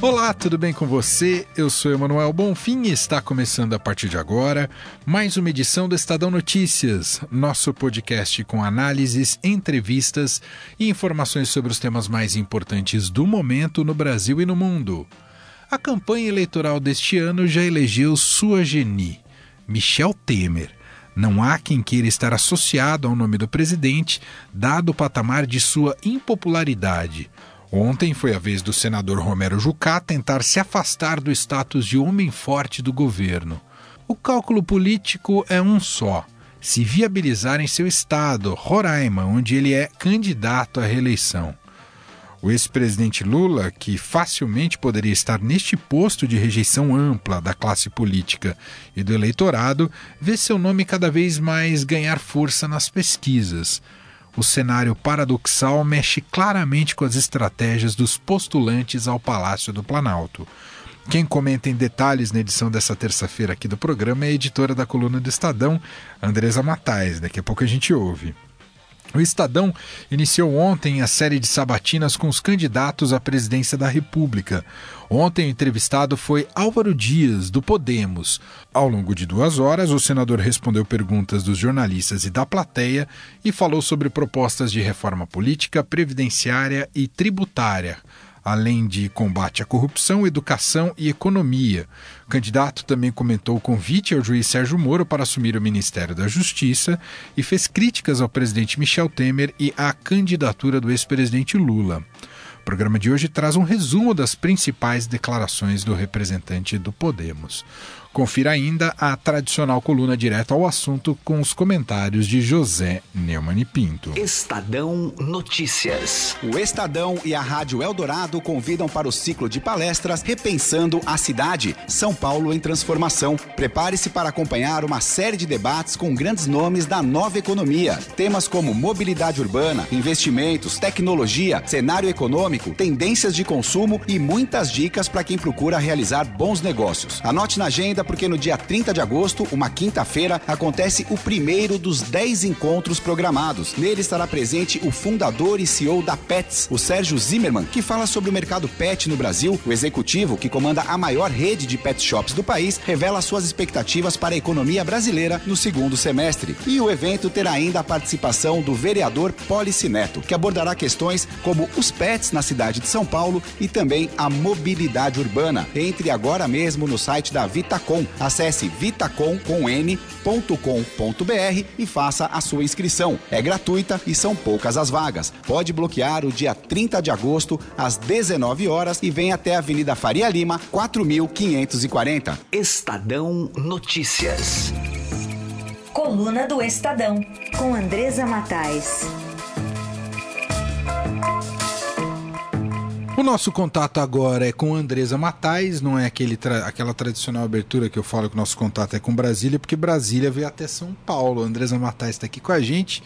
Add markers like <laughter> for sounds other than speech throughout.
Olá, tudo bem com você? Eu sou Emanuel Bonfim e está começando a partir de agora mais uma edição do Estadão Notícias, nosso podcast com análises, entrevistas e informações sobre os temas mais importantes do momento no Brasil e no mundo. A campanha eleitoral deste ano já elegeu sua geni, Michel Temer. Não há quem queira estar associado ao nome do presidente, dado o patamar de sua impopularidade. Ontem foi a vez do senador Romero Jucá tentar se afastar do status de homem forte do governo. O cálculo político é um só: se viabilizar em seu estado, Roraima, onde ele é candidato à reeleição. O ex-presidente Lula, que facilmente poderia estar neste posto de rejeição ampla da classe política e do eleitorado, vê seu nome cada vez mais ganhar força nas pesquisas o cenário paradoxal mexe claramente com as estratégias dos postulantes ao Palácio do Planalto. Quem comenta em detalhes na edição dessa terça-feira aqui do programa é a editora da coluna do Estadão, Andresa Matais. Daqui a pouco a gente ouve. O Estadão iniciou ontem a série de sabatinas com os candidatos à presidência da República. Ontem o entrevistado foi Álvaro Dias, do Podemos. Ao longo de duas horas, o senador respondeu perguntas dos jornalistas e da plateia e falou sobre propostas de reforma política, previdenciária e tributária além de combate à corrupção, educação e economia. O candidato também comentou o convite ao juiz Sérgio Moro para assumir o Ministério da Justiça e fez críticas ao presidente Michel Temer e à candidatura do ex-presidente Lula. O programa de hoje traz um resumo das principais declarações do representante do Podemos. Confira ainda a tradicional coluna direta ao assunto com os comentários de José Neumann e Pinto. Estadão Notícias. O Estadão e a Rádio Eldorado convidam para o ciclo de palestras Repensando a Cidade, São Paulo em Transformação. Prepare-se para acompanhar uma série de debates com grandes nomes da nova economia. Temas como mobilidade urbana, investimentos, tecnologia, cenário econômico, tendências de consumo e muitas dicas para quem procura realizar bons negócios. Anote na agenda porque no dia 30 de agosto, uma quinta-feira, acontece o primeiro dos 10 encontros programados. Nele estará presente o fundador e CEO da Pets, o Sérgio Zimmermann, que fala sobre o mercado pet no Brasil. O executivo, que comanda a maior rede de pet shops do país, revela suas expectativas para a economia brasileira no segundo semestre. E o evento terá ainda a participação do vereador Policineto, que abordará questões como os pets na cidade de São Paulo e também a mobilidade urbana. Entre agora mesmo no site da Vitacom Vitacom. Acesse vitacom.com.br e faça a sua inscrição. É gratuita e são poucas as vagas. Pode bloquear o dia 30 de agosto às 19 horas e vem até a Avenida Faria Lima, 4540. Estadão Notícias. Coluna do Estadão, com Andresa Matais. Nosso contato agora é com Andresa Matais, não é aquele tra aquela tradicional abertura que eu falo que o nosso contato é com Brasília, porque Brasília veio até São Paulo. Andresa Matais está aqui com a gente,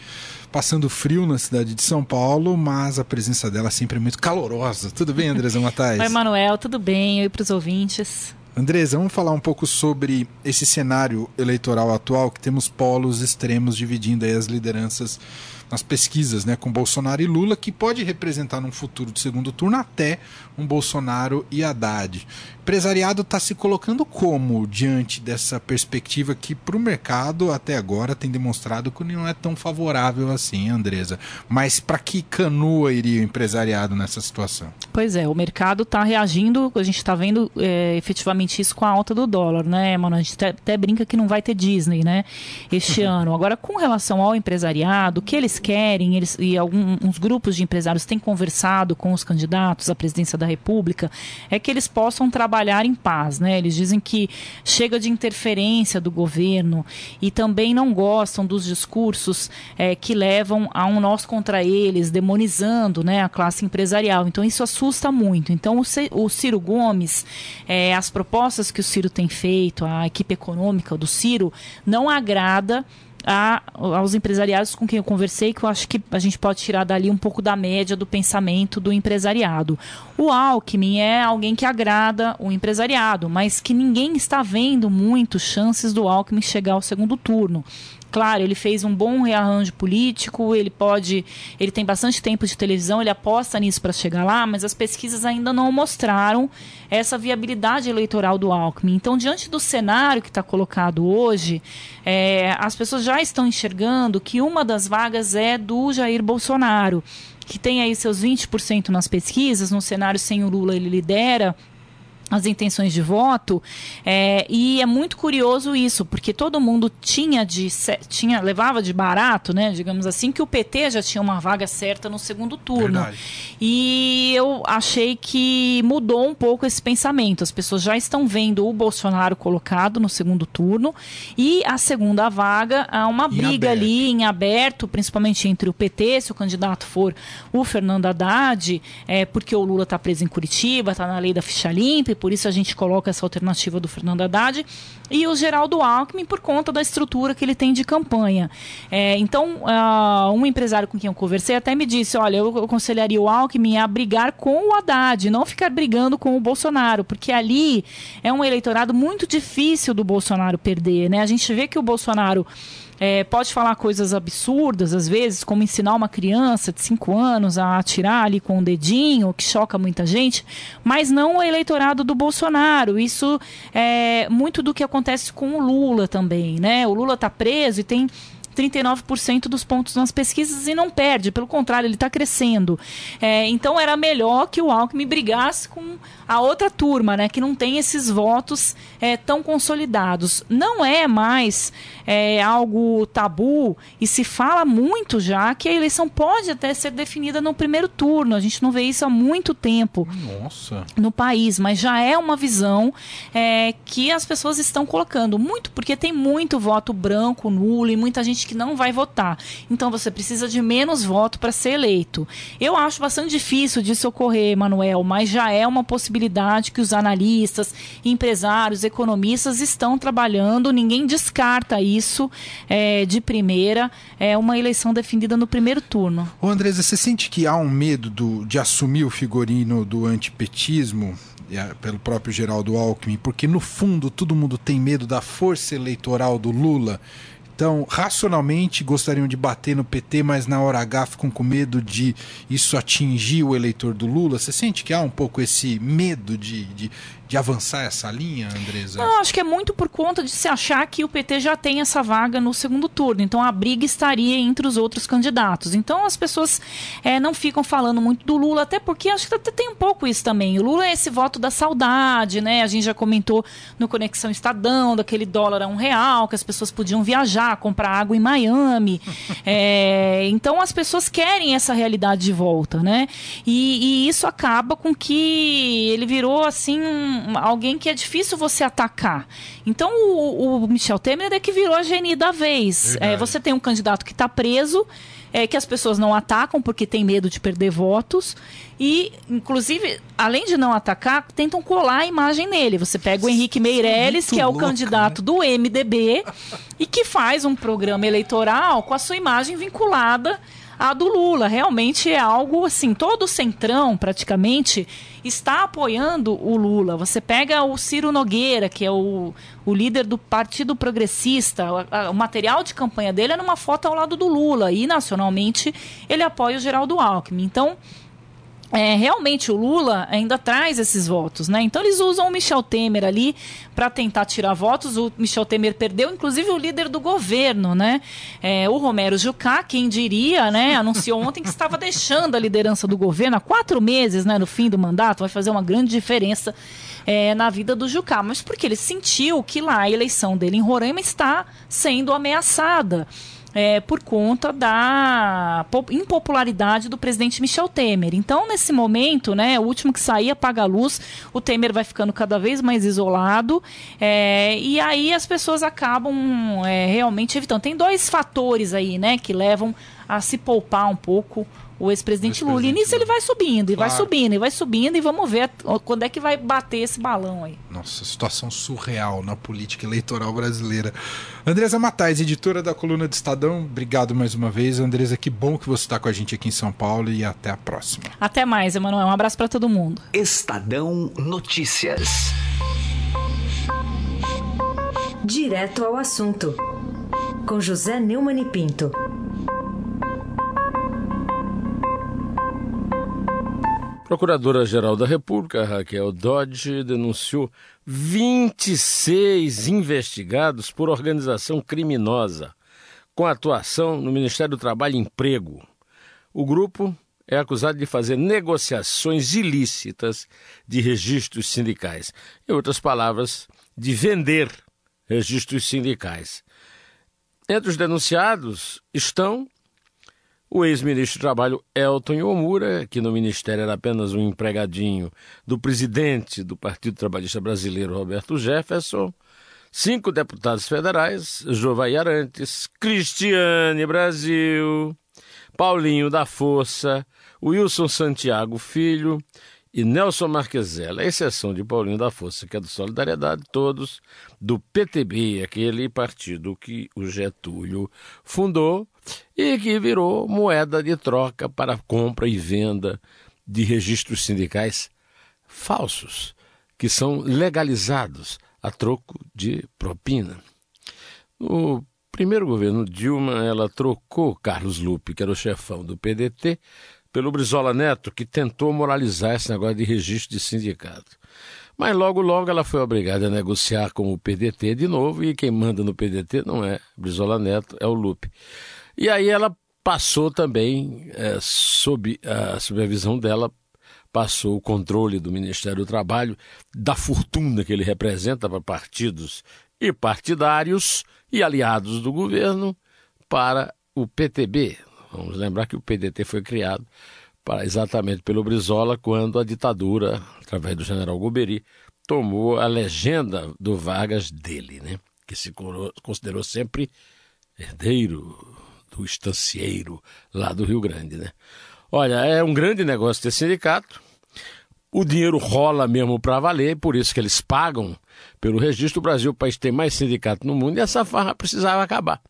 passando frio na cidade de São Paulo, mas a presença dela sempre é muito calorosa. Tudo bem, Andresa Matais? <laughs> Oi, Manuel, tudo bem? Oi para os ouvintes. Andresa, vamos falar um pouco sobre esse cenário eleitoral atual, que temos polos extremos dividindo as lideranças nas pesquisas, né, com Bolsonaro e Lula, que pode representar num futuro de segundo turno até um Bolsonaro e Haddad. O empresariado está se colocando como diante dessa perspectiva que para o mercado até agora tem demonstrado que não é tão favorável assim, Andresa. Mas para que canoa iria o empresariado nessa situação? Pois é, o mercado está reagindo, a gente está vendo é, efetivamente isso com a alta do dólar, né, mano? A gente até, até brinca que não vai ter Disney, né, este <laughs> ano. Agora, com relação ao empresariado, o que eles querem, eles, e alguns grupos de empresários têm conversado com os candidatos à presidência da República, é que eles possam trabalhar em paz. Né? Eles dizem que chega de interferência do governo e também não gostam dos discursos é, que levam a um nós contra eles, demonizando né, a classe empresarial. Então isso assusta muito. Então o, Ciro Gomes, é, as propostas que o Ciro tem feito, a equipe econômica do Ciro, não agrada a, aos empresariados com quem eu conversei, que eu acho que a gente pode tirar dali um pouco da média do pensamento do empresariado. O Alckmin é alguém que agrada o empresariado, mas que ninguém está vendo muito chances do Alckmin chegar ao segundo turno. Claro, ele fez um bom rearranjo político, ele pode, ele tem bastante tempo de televisão, ele aposta nisso para chegar lá, mas as pesquisas ainda não mostraram essa viabilidade eleitoral do Alckmin. Então, diante do cenário que está colocado hoje, é, as pessoas já estão enxergando que uma das vagas é do Jair Bolsonaro, que tem aí seus 20% nas pesquisas, no cenário sem o Lula ele lidera as intenções de voto é, e é muito curioso isso porque todo mundo tinha de tinha levava de barato né digamos assim que o PT já tinha uma vaga certa no segundo turno Verdade. e eu achei que mudou um pouco esse pensamento as pessoas já estão vendo o Bolsonaro colocado no segundo turno e a segunda vaga há uma em briga aberto. ali em aberto principalmente entre o PT se o candidato for o Fernando Haddad é, porque o Lula está preso em Curitiba está na lei da ficha limpa por isso a gente coloca essa alternativa do Fernando Haddad, e o Geraldo Alckmin por conta da estrutura que ele tem de campanha. É, então, uh, um empresário com quem eu conversei até me disse, olha, eu aconselharia o Alckmin a brigar com o Haddad, não ficar brigando com o Bolsonaro, porque ali é um eleitorado muito difícil do Bolsonaro perder, né? A gente vê que o Bolsonaro é, pode falar coisas absurdas, às vezes, como ensinar uma criança de 5 anos a atirar ali com o um dedinho, que choca muita gente, mas não o eleitorado do Bolsonaro. Isso é muito do que acontece com o Lula também, né? O Lula está preso e tem 39% dos pontos nas pesquisas e não perde, pelo contrário, ele está crescendo. É, então era melhor que o Alckmin brigasse com a outra turma, né, que não tem esses votos é, tão consolidados. Não é mais é, algo tabu e se fala muito já que a eleição pode até ser definida no primeiro turno. A gente não vê isso há muito tempo Nossa. no país, mas já é uma visão é, que as pessoas estão colocando. Muito porque tem muito voto branco, nulo e muita gente que não vai votar. Então você precisa de menos voto para ser eleito. Eu acho bastante difícil disso ocorrer, Manuel, mas já é uma possibilidade que os analistas, empresários, economistas estão trabalhando. Ninguém descarta isso é, de primeira. É uma eleição definida no primeiro turno. Ô Andresa, você sente que há um medo do, de assumir o figurino do antipetismo? pelo próprio Geraldo Alckmin, porque no fundo todo mundo tem medo da força eleitoral do Lula então, racionalmente gostariam de bater no PT, mas na hora H ficam com medo de isso atingir o eleitor do Lula. Você sente que há um pouco esse medo de, de, de avançar essa linha, Andresa? Não, acho que é muito por conta de se achar que o PT já tem essa vaga no segundo turno. Então a briga estaria entre os outros candidatos. Então as pessoas é, não ficam falando muito do Lula, até porque acho que tem um pouco isso também. O Lula é esse voto da saudade, né? A gente já comentou no Conexão Estadão, daquele dólar a um real, que as pessoas podiam viajar, comprar água em Miami. <laughs> é, então as pessoas querem essa realidade de volta, né? E, e isso acaba com que ele virou assim alguém que é difícil você atacar. Então o, o Michel Temer é que virou a geni da vez. É, você tem um candidato que está preso, é, que as pessoas não atacam porque tem medo de perder votos. E, inclusive, além de não atacar, tentam colar a imagem nele. Você pega o Henrique Meirelles, que é o louca, candidato né? do MDB, e que faz um programa eleitoral com a sua imagem vinculada à do Lula. Realmente é algo assim, todo o centrão, praticamente está apoiando o Lula. Você pega o Ciro Nogueira, que é o, o líder do Partido Progressista, o, a, o material de campanha dele é numa foto ao lado do Lula, e nacionalmente ele apoia o Geraldo Alckmin. Então, é, realmente o Lula ainda traz esses votos, né? Então eles usam o Michel Temer ali para tentar tirar votos. O Michel Temer perdeu, inclusive o líder do governo, né? É, o Romero Jucá, quem diria, né? <laughs> Anunciou ontem que estava deixando a liderança do governo há quatro meses, né? No fim do mandato, vai fazer uma grande diferença é, na vida do Jucá, mas porque ele sentiu que lá a eleição dele em Roraima está sendo ameaçada é, por conta da impopularidade do presidente Michel Temer. Então, nesse momento, né, o último que sair apaga a luz, o Temer vai ficando cada vez mais isolado, é, e aí as pessoas acabam é, realmente evitando. Tem dois fatores aí, né, que levam a se poupar um pouco o ex-presidente Lula. E nisso ele vai subindo, e claro. vai subindo, e vai subindo, e vamos ver quando é que vai bater esse balão aí. Nossa. Situação surreal na política eleitoral brasileira. Andresa Matais, editora da coluna do Estadão, obrigado mais uma vez. Andresa, que bom que você está com a gente aqui em São Paulo e até a próxima. Até mais, Emanuel. Um abraço para todo mundo. Estadão Notícias. Direto ao assunto. Com José Neumann e Pinto. Procuradora-Geral da República, Raquel Dodge, denunciou 26 investigados por organização criminosa com atuação no Ministério do Trabalho e Emprego. O grupo é acusado de fazer negociações ilícitas de registros sindicais. Em outras palavras, de vender registros sindicais. Entre os denunciados estão o ex-ministro do Trabalho Elton Yomura, que no ministério era apenas um empregadinho do presidente do Partido Trabalhista Brasileiro, Roberto Jefferson, cinco deputados federais, Jovai Arantes, Cristiane Brasil, Paulinho da Força, Wilson Santiago Filho e Nelson Marquezela, a exceção de Paulinho da Força, que é do Solidariedade, todos do PTB, aquele partido que o Getúlio fundou e que virou moeda de troca para compra e venda de registros sindicais falsos, que são legalizados a troco de propina. No primeiro governo Dilma, ela trocou Carlos Lupe, que era o chefão do PDT, pelo Brizola Neto, que tentou moralizar esse negócio de registro de sindicato. Mas logo, logo ela foi obrigada a negociar com o PDT de novo, e quem manda no PDT não é Brizola Neto, é o Lupe. E aí ela passou também, é, sob a supervisão dela, passou o controle do Ministério do Trabalho, da fortuna que ele representa para partidos e partidários e aliados do governo, para o PTB, Vamos lembrar que o PDT foi criado para, exatamente pelo Brizola quando a ditadura, através do general Goberi, tomou a legenda do Vargas dele, né? que se considerou sempre herdeiro do estancieiro lá do Rio Grande. Né? Olha, é um grande negócio ter sindicato. O dinheiro rola mesmo para valer, por isso que eles pagam pelo registro. O Brasil, o país que tem mais sindicato no mundo, e essa farra precisava acabar.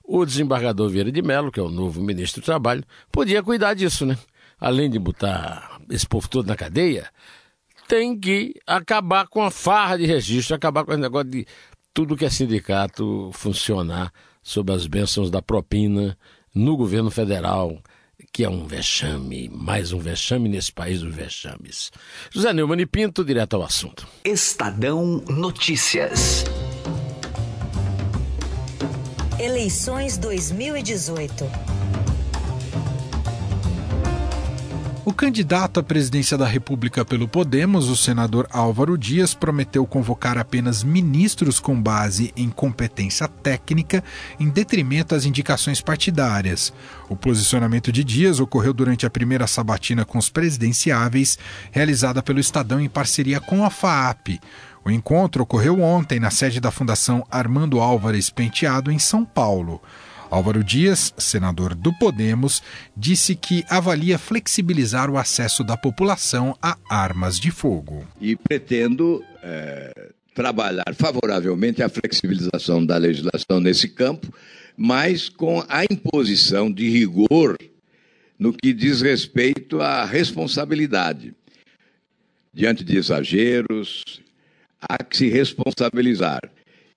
O desembargador Vieira de Mello, que é o novo ministro do Trabalho, podia cuidar disso, né? Além de botar esse povo todo na cadeia, tem que acabar com a farra de registro, acabar com esse negócio de tudo que é sindicato funcionar sob as bênçãos da propina no governo federal que é um vexame, mais um vexame nesse país dos vexames. José Neumann e Pinto, direto ao assunto. Estadão Notícias. Eleições 2018. O candidato à presidência da República pelo Podemos, o senador Álvaro Dias, prometeu convocar apenas ministros com base em competência técnica, em detrimento às indicações partidárias. O posicionamento de Dias ocorreu durante a primeira sabatina com os presidenciáveis, realizada pelo Estadão em parceria com a FAAP. O encontro ocorreu ontem na sede da Fundação Armando Álvares Penteado, em São Paulo. Álvaro Dias, senador do Podemos, disse que avalia flexibilizar o acesso da população a armas de fogo. E pretendo é, trabalhar favoravelmente a flexibilização da legislação nesse campo, mas com a imposição de rigor no que diz respeito à responsabilidade. Diante de exageros, há que se responsabilizar.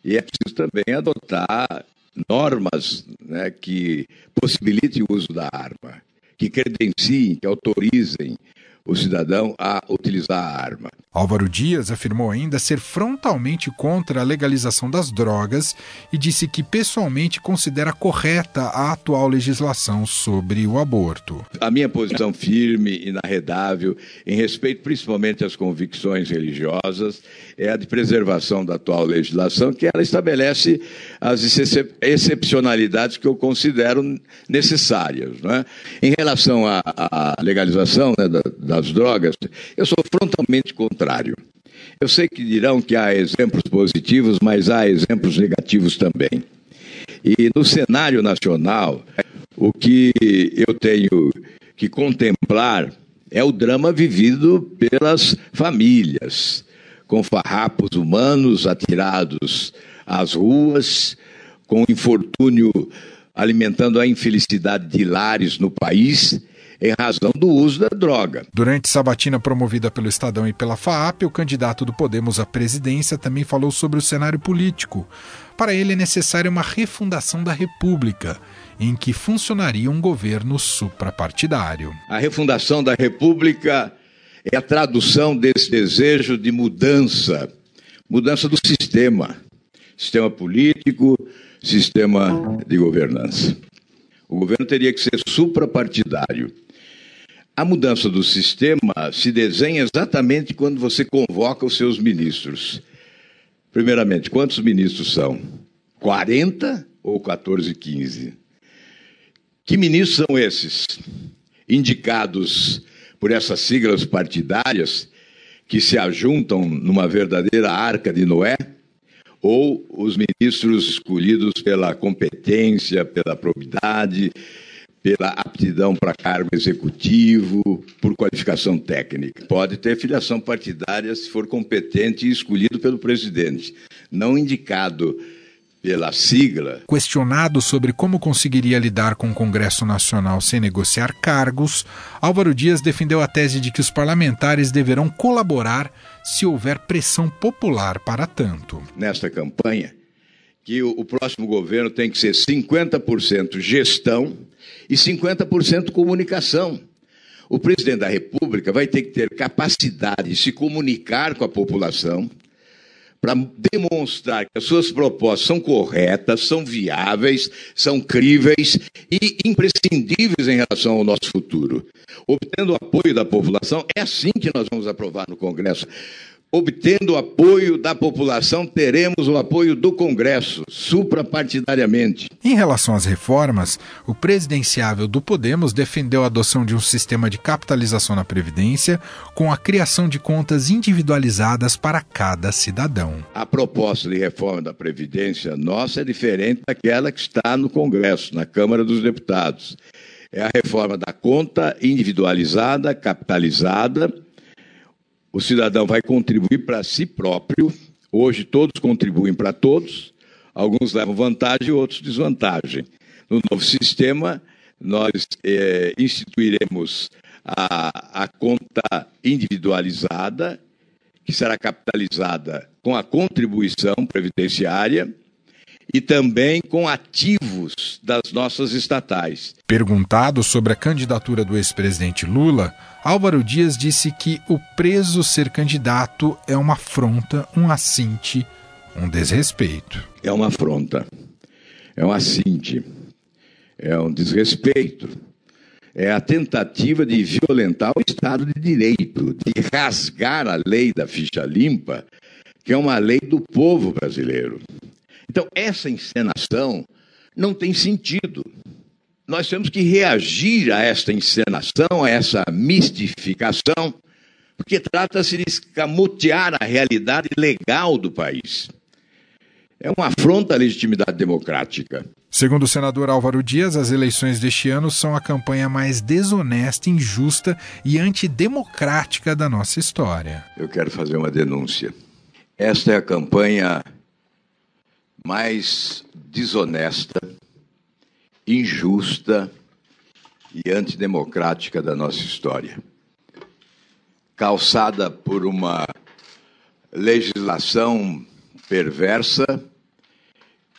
E é preciso também adotar normas né, que possibilitem o uso da arma, que credenciem, que autorizem o cidadão a utilizar a arma. Álvaro Dias afirmou ainda ser frontalmente contra a legalização das drogas e disse que pessoalmente considera correta a atual legislação sobre o aborto. A minha posição firme e inarredável, em respeito principalmente às convicções religiosas, é a de preservação da atual legislação, que ela estabelece as excepcionalidades que eu considero necessárias. Não é? Em relação à, legalização né, da, das drogas, eu sou frontalmente contrário. Eu sei que dirão que há exemplos positivos, mas há exemplos negativos também. E no cenário nacional, o que eu tenho que contemplar é o drama vivido pelas famílias com farrapos humanos atirados às ruas, com infortúnio alimentando a infelicidade de lares no país em razão do uso da droga. Durante sabatina promovida pelo Estadão e pela FAAP, o candidato do Podemos à presidência também falou sobre o cenário político. Para ele é necessária uma refundação da República, em que funcionaria um governo suprapartidário. A refundação da República é a tradução desse desejo de mudança, mudança do sistema, sistema político, sistema de governança. O governo teria que ser suprapartidário. A mudança do sistema se desenha exatamente quando você convoca os seus ministros. Primeiramente, quantos ministros são? 40 ou 14, 15? Que ministros são esses? Indicados por essas siglas partidárias que se ajuntam numa verdadeira arca de Noé? Ou os ministros escolhidos pela competência, pela probidade, pela aptidão para cargo executivo, por qualificação técnica. Pode ter filiação partidária se for competente e escolhido pelo presidente, não indicado pela sigla. Questionado sobre como conseguiria lidar com o Congresso Nacional sem negociar cargos, Álvaro Dias defendeu a tese de que os parlamentares deverão colaborar se houver pressão popular para tanto. Nesta campanha, que o, próximo governo tem que ser 50% gestão e 50% comunicação. O presidente da República vai ter que ter capacidade de se comunicar com a população para demonstrar que as suas propostas são corretas, são viáveis, são críveis e imprescindíveis em relação ao nosso futuro. Obtendo o apoio da população, é assim que nós vamos aprovar no Congresso obtendo o apoio da população, teremos o apoio do Congresso, suprapartidariamente. Em relação às reformas, o presidenciável do Podemos defendeu a adoção de um sistema de capitalização na Previdência com a criação de contas individualizadas para cada cidadão. A proposta de reforma da Previdência nossa é diferente daquela que está no Congresso, na Câmara dos Deputados. É a reforma da conta individualizada, capitalizada o cidadão vai contribuir para si próprio. Hoje todos contribuem para todos, alguns levam vantagem, outros desvantagem. No novo sistema, nós é, instituiremos a, a conta individualizada, que será capitalizada com a contribuição previdenciária e também com ativos das nossas estatais. Perguntado sobre a candidatura do ex-presidente Lula, Álvaro Dias disse que o preso ser candidato é uma afronta, um assinte, um desrespeito. É uma afronta, é um assinte, é um desrespeito. É a tentativa de violentar o Estado de Direito, de rasgar a lei da ficha limpa, que é uma lei do povo brasileiro. Então, essa encenação não tem sentido. Nós temos que reagir a esta encenação, a essa mistificação, porque trata-se de escamotear a realidade legal do país. É uma afronta à legitimidade democrática. Segundo o senador Álvaro Dias, as eleições deste ano são a campanha mais desonesta, injusta e antidemocrática da nossa história. Eu quero fazer uma denúncia. Esta é a campanha mais desonesta, injusta e antidemocrática da nossa história. Calçada por uma legislação perversa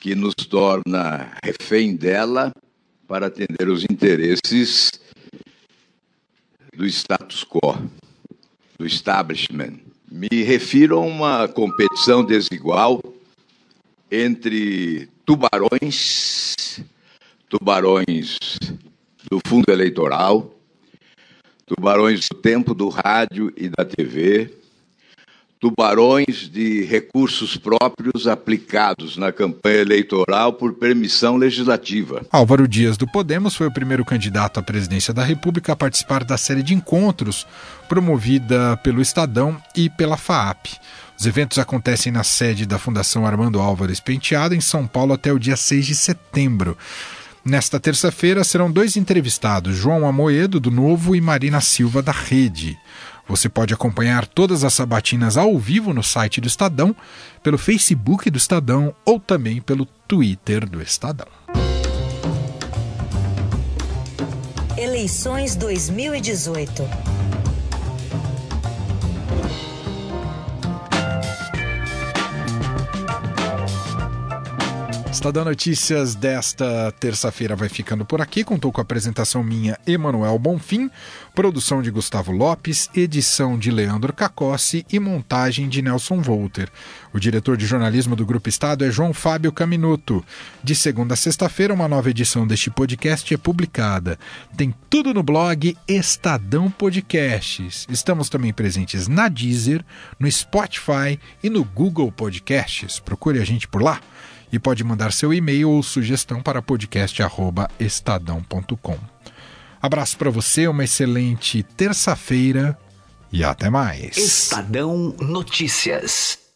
que nos torna refém dela para atender os interesses do status quo, do establishment. Me refiro a uma competição desigual entre tubarões, tubarões do fundo eleitoral, tubarões do tempo do rádio e da TV, tubarões de recursos próprios aplicados na campanha eleitoral por permissão legislativa. Álvaro Dias do Podemos foi o primeiro candidato à presidência da República a participar da série de encontros promovida pelo Estadão e pela FAAP. Os eventos acontecem na sede da Fundação Armando Álvares Penteado, em São Paulo, até o dia 6 de setembro. Nesta terça-feira serão dois entrevistados, João Amoedo, do Novo, e Marina Silva, da Rede. Você pode acompanhar todas as sabatinas ao vivo no site do Estadão, pelo Facebook do Estadão ou também pelo Twitter do Estadão. Eleições 2018. Estadão Notícias desta terça-feira vai ficando por aqui. Contou com a apresentação minha, Emanuel Bonfim, produção de Gustavo Lopes, edição de Leandro Cacossi e montagem de Nelson Volter. O diretor de jornalismo do Grupo Estado é João Fábio Caminuto. De segunda a sexta-feira, uma nova edição deste podcast é publicada. Tem tudo no blog Estadão Podcasts. Estamos também presentes na Deezer, no Spotify e no Google Podcasts. Procure a gente por lá e pode mandar seu e-mail ou sugestão para podcast@estadão.com. Abraço para você, uma excelente terça-feira e até mais. Estadão Notícias.